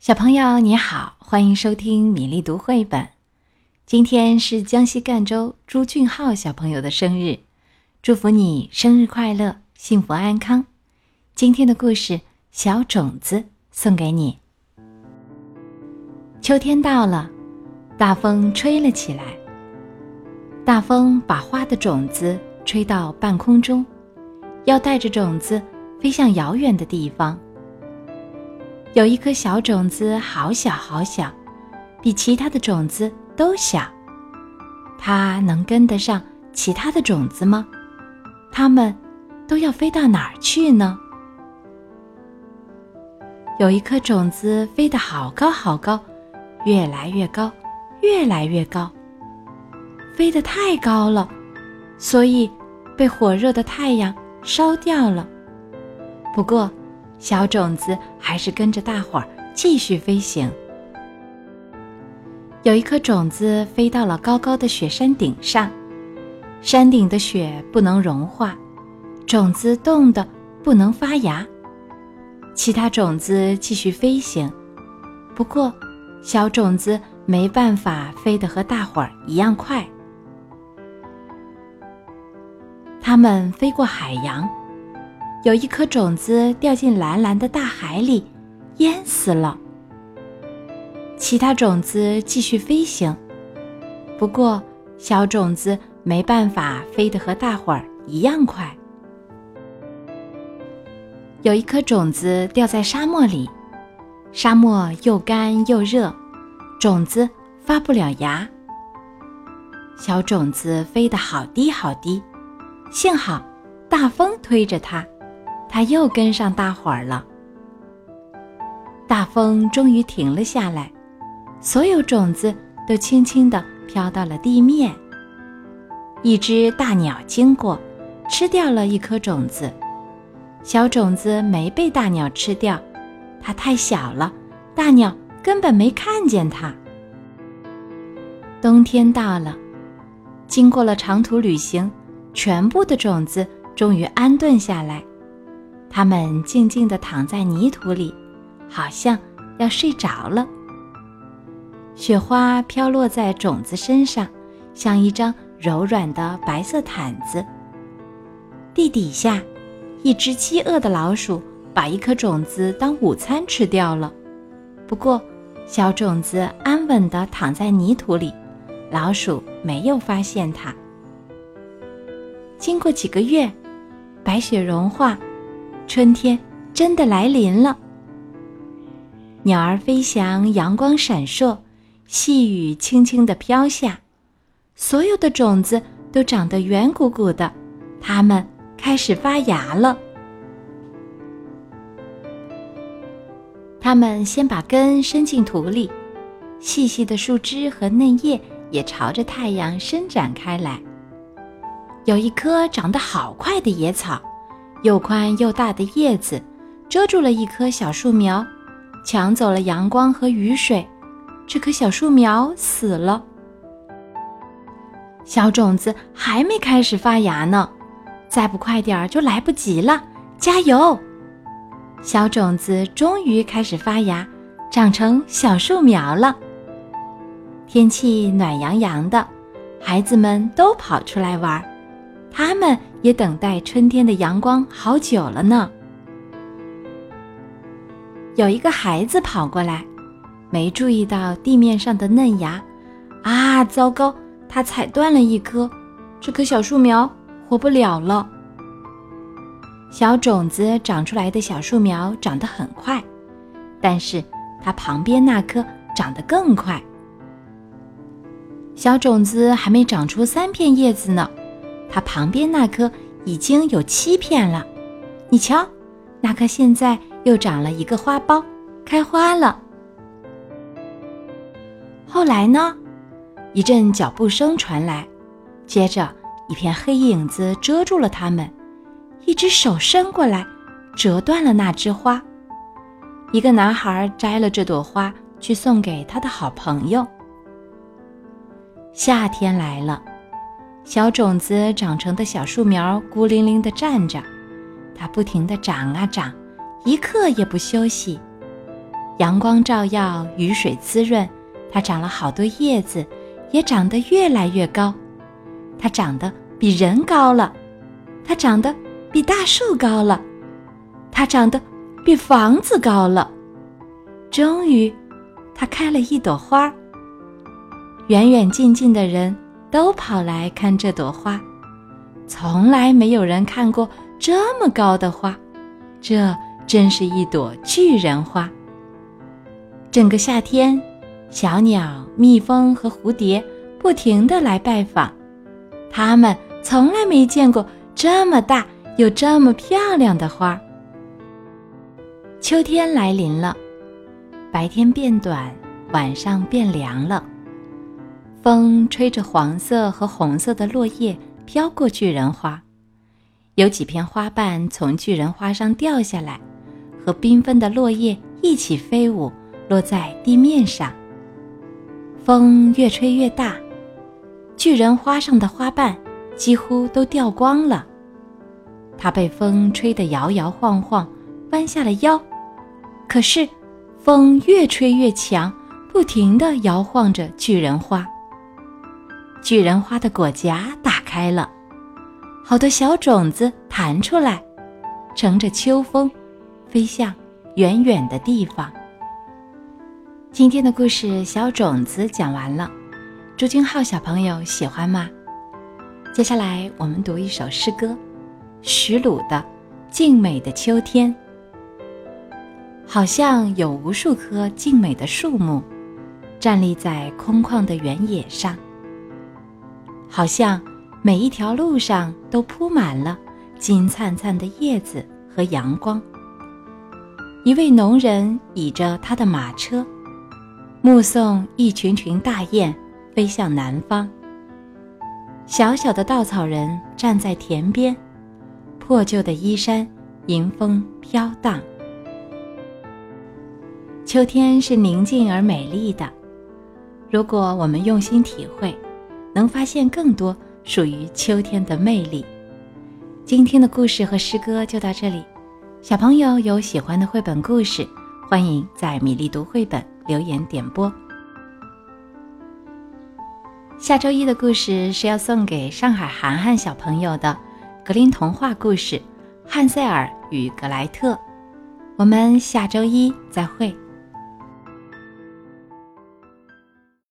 小朋友你好，欢迎收听米粒读绘本。今天是江西赣州朱俊浩小朋友的生日，祝福你生日快乐，幸福安康。今天的故事《小种子》送给你。秋天到了，大风吹了起来。大风把花的种子吹到半空中，要带着种子飞向遥远的地方。有一颗小种子，好小好小，比其他的种子都小。它能跟得上其他的种子吗？它们都要飞到哪儿去呢？有一颗种子飞得好高好高，越来越高，越来越高。飞得太高了，所以被火热的太阳烧掉了。不过，小种子还是跟着大伙儿继续飞行。有一颗种子飞到了高高的雪山顶上，山顶的雪不能融化，种子冻得不能发芽。其他种子继续飞行，不过小种子没办法飞得和大伙儿一样快。它们飞过海洋。有一颗种子掉进蓝蓝的大海里，淹死了。其他种子继续飞行，不过小种子没办法飞得和大伙儿一样快。有一颗种子掉在沙漠里，沙漠又干又热，种子发不了芽。小种子飞得好低好低，幸好大风推着它。它又跟上大伙儿了。大风终于停了下来，所有种子都轻轻地飘到了地面。一只大鸟经过，吃掉了一颗种子。小种子没被大鸟吃掉，它太小了，大鸟根本没看见它。冬天到了，经过了长途旅行，全部的种子终于安顿下来。它们静静地躺在泥土里，好像要睡着了。雪花飘落在种子身上，像一张柔软的白色毯子。地底下，一只饥饿的老鼠把一颗种子当午餐吃掉了。不过，小种子安稳地躺在泥土里，老鼠没有发现它。经过几个月，白雪融化。春天真的来临了。鸟儿飞翔，阳光闪烁，细雨轻轻地飘下，所有的种子都长得圆鼓鼓的，它们开始发芽了。它们先把根伸进土里，细细的树枝和嫩叶也朝着太阳伸展开来。有一棵长得好快的野草。又宽又大的叶子遮住了一棵小树苗，抢走了阳光和雨水，这棵小树苗死了。小种子还没开始发芽呢，再不快点儿就来不及了！加油！小种子终于开始发芽，长成小树苗了。天气暖洋洋的，孩子们都跑出来玩，他们。也等待春天的阳光好久了呢。有一个孩子跑过来，没注意到地面上的嫩芽，啊，糟糕！他踩断了一棵，这棵小树苗活不了了。小种子长出来的小树苗长得很快，但是它旁边那棵长得更快。小种子还没长出三片叶子呢。它旁边那棵已经有七片了，你瞧，那棵现在又长了一个花苞，开花了。后来呢，一阵脚步声传来，接着一片黑影子遮住了他们，一只手伸过来，折断了那枝花。一个男孩摘了这朵花去送给他的好朋友。夏天来了。小种子长成的小树苗孤零零地站着，它不停地长啊长，一刻也不休息。阳光照耀，雨水滋润，它长了好多叶子，也长得越来越高。它长得比人高了，它长得比大树高了，它长得比房子高了。终于，它开了一朵花。远远近近的人都跑来看这朵花，从来没有人看过这么高的花，这真是一朵巨人花。整个夏天，小鸟、蜜蜂和蝴蝶不停地来拜访，它们从来没见过这么大又这么漂亮的花。秋天来临了，白天变短，晚上变凉了。风吹着黄色和红色的落叶飘过巨人花，有几片花瓣从巨人花上掉下来，和缤纷的落叶一起飞舞，落在地面上。风越吹越大，巨人花上的花瓣几乎都掉光了。它被风吹得摇摇晃晃，弯下了腰。可是，风越吹越强，不停地摇晃着巨人花。巨人花的果荚打开了，好多小种子弹出来，乘着秋风，飞向远远的地方。今天的故事《小种子》讲完了，朱君浩小朋友喜欢吗？接下来我们读一首诗歌，徐鲁的《静美的秋天》。好像有无数棵静美的树木，站立在空旷的原野上。好像每一条路上都铺满了金灿灿的叶子和阳光。一位农人倚着他的马车，目送一群群大雁飞向南方。小小的稻草人站在田边，破旧的衣衫迎风飘荡。秋天是宁静而美丽的，如果我们用心体会。能发现更多属于秋天的魅力。今天的故事和诗歌就到这里，小朋友有喜欢的绘本故事，欢迎在米粒读绘本留言点播。下周一的故事是要送给上海涵涵小朋友的格林童话故事《汉塞尔与格莱特》，我们下周一再会。